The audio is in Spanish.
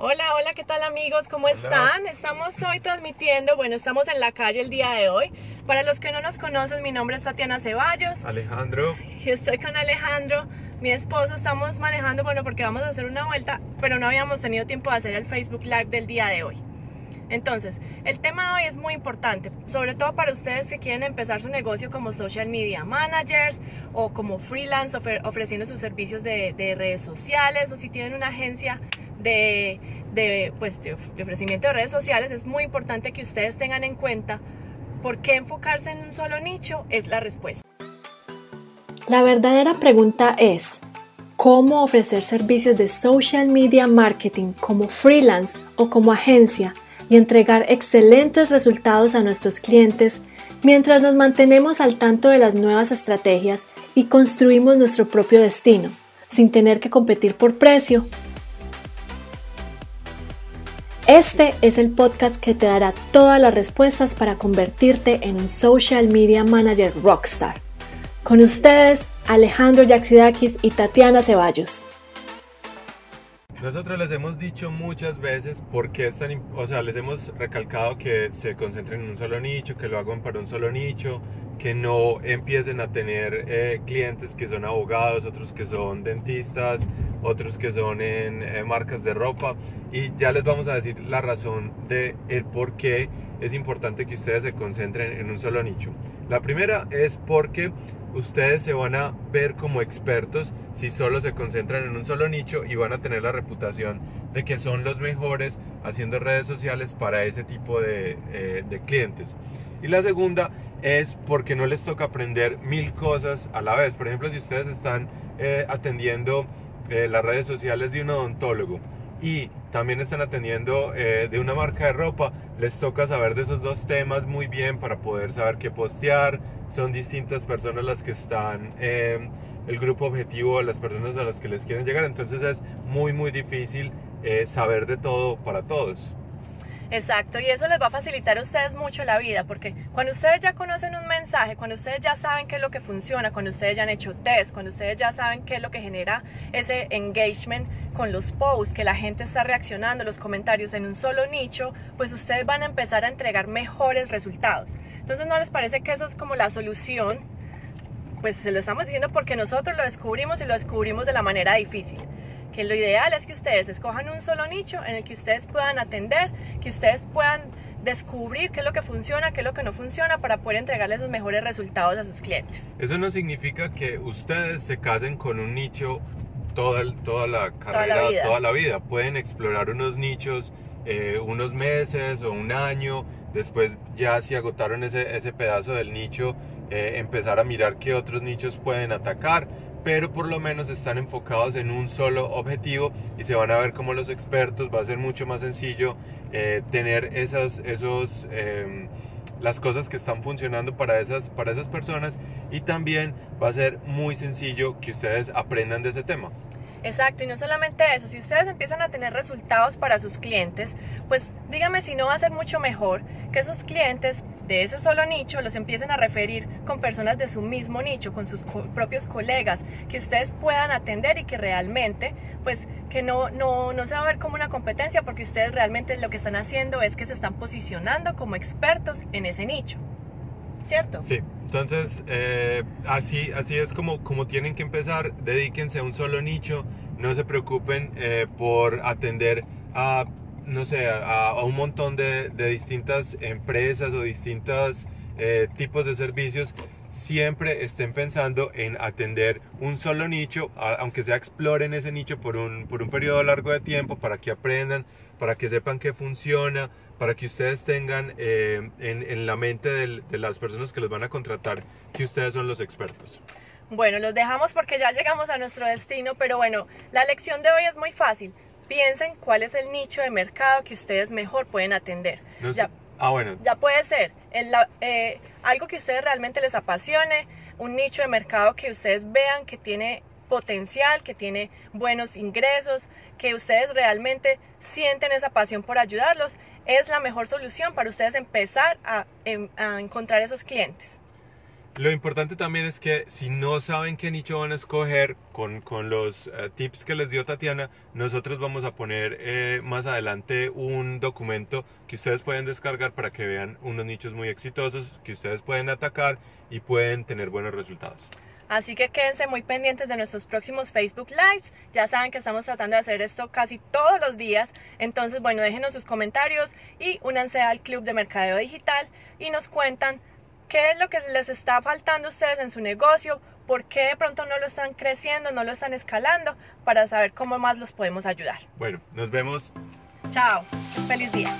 Hola, hola, ¿qué tal amigos? ¿Cómo están? Estamos hoy transmitiendo, bueno, estamos en la calle el día de hoy. Para los que no nos conocen, mi nombre es Tatiana Ceballos. Alejandro. Y estoy con Alejandro, mi esposo. Estamos manejando, bueno, porque vamos a hacer una vuelta, pero no habíamos tenido tiempo de hacer el Facebook Live del día de hoy. Entonces, el tema de hoy es muy importante, sobre todo para ustedes que quieren empezar su negocio como social media managers o como freelance ofreciendo sus servicios de, de redes sociales o si tienen una agencia de, pues, de, ofrecimiento de redes sociales, es muy importante que ustedes tengan en cuenta por qué enfocarse en un solo nicho es la respuesta. La verdadera pregunta es, ¿cómo ofrecer servicios de social media marketing como freelance o como agencia y entregar excelentes resultados a nuestros clientes mientras nos mantenemos al tanto de las nuevas estrategias y construimos nuestro propio destino, sin tener que competir por precio este es el podcast que te dará todas las respuestas para convertirte en un social media manager rockstar. Con ustedes, Alejandro Yaxidakis y Tatiana Ceballos. Nosotros les hemos dicho muchas veces por qué están, o sea, les hemos recalcado que se concentren en un solo nicho, que lo hagan para un solo nicho, que no empiecen a tener eh, clientes que son abogados, otros que son dentistas, otros que son en eh, marcas de ropa y ya les vamos a decir la razón de el por qué es importante que ustedes se concentren en un solo nicho. La primera es porque ustedes se van a ver como expertos si solo se concentran en un solo nicho y van a tener la reputación de que son los mejores haciendo redes sociales para ese tipo de, eh, de clientes. Y la segunda es porque no les toca aprender mil cosas a la vez. Por ejemplo, si ustedes están eh, atendiendo eh, las redes sociales de un odontólogo y también están atendiendo eh, de una marca de ropa, les toca saber de esos dos temas muy bien para poder saber qué postear. Son distintas personas las que están, el grupo objetivo, las personas a las que les quieren llegar. Entonces es muy, muy difícil saber de todo para todos. Exacto, y eso les va a facilitar a ustedes mucho la vida, porque cuando ustedes ya conocen un mensaje, cuando ustedes ya saben qué es lo que funciona, cuando ustedes ya han hecho test, cuando ustedes ya saben qué es lo que genera ese engagement con los posts, que la gente está reaccionando, los comentarios en un solo nicho, pues ustedes van a empezar a entregar mejores resultados. Entonces, ¿no les parece que eso es como la solución? Pues se lo estamos diciendo porque nosotros lo descubrimos y lo descubrimos de la manera difícil que lo ideal es que ustedes escojan un solo nicho en el que ustedes puedan atender, que ustedes puedan descubrir qué es lo que funciona, qué es lo que no funciona para poder entregarles los mejores resultados a sus clientes. Eso no significa que ustedes se casen con un nicho toda, toda la carrera, toda la, vida. Pueden explorar unos nichos eh, unos meses o un año, después ya si agotaron ese, ese pedazo del nicho, eh, empezar a mirar qué otros nichos pueden atacar pero por lo menos están enfocados en un solo objetivo y se van a ver como los expertos, va a ser mucho más sencillo eh, tener esas, esos, em, las cosas que están funcionando para esas, para esas personas y también va a ser muy sencillo que ustedes aprendan de ese tema. Exacto, y no solamente eso, si ustedes empiezan a tener resultados para sus clientes, pues dígame si no va a ser mucho mejor que esos clientes de ese solo nicho los empiecen a referir con personas de su mismo nicho, con sus propios colegas, que ustedes puedan atender y que realmente, pues que no, no, no se va a ver como una competencia porque ustedes realmente lo que están haciendo es que se están posicionando como expertos en ese nicho. ¿Cierto? Sí, entonces eh, así, así es como, como tienen que empezar, dedíquense a un solo nicho, no se preocupen eh, por atender a no sé, a, un montón de, distintas empresas o distintos eh, tipos de servicios, siempre estén pensando en atender un solo nicho, aunque sea exploren ese nicho por un, por un periodo largo de tiempo para que aprendan, para que sepan que funciona, para que ustedes tengan eh, en, la mente de las personas que los van a contratar que ustedes son los expertos. Bueno, los dejamos porque ya llegamos a nuestro destino, pero bueno, la lección de hoy es muy fácil piensen cuál es el nicho de mercado que ustedes mejor pueden atender. ya, ah, bueno. Ya puede ser eh, algo que a ustedes realmente les apasione, un nicho de mercado que ustedes vean que tiene potencial, que tiene buenos ingresos, que ustedes realmente sienten esa pasión por ayudarlos, es la mejor solución para ustedes empezar a, em, a encontrar esos clientes. Lo importante también es que si no saben qué nicho van a escoger con, con los eh, tips que les dio Tatiana, nosotros vamos a poner eh, más adelante un documento que ustedes pueden descargar para que vean unos nichos muy exitosos que ustedes pueden atacar y pueden tener buenos resultados. Así que quédense muy pendientes de nuestros próximos Facebook Lives. Ya saben que estamos tratando de hacer esto casi todos los días. Entonces, bueno, déjenos sus comentarios y únanse al Club de Mercadeo Digital y nos cuentan qué es lo que les está faltando a ustedes en su negocio, por qué de pronto no lo están creciendo, no lo están escalando, para saber cómo más los podemos ayudar. Bueno, nos vemos. Chao, feliz día.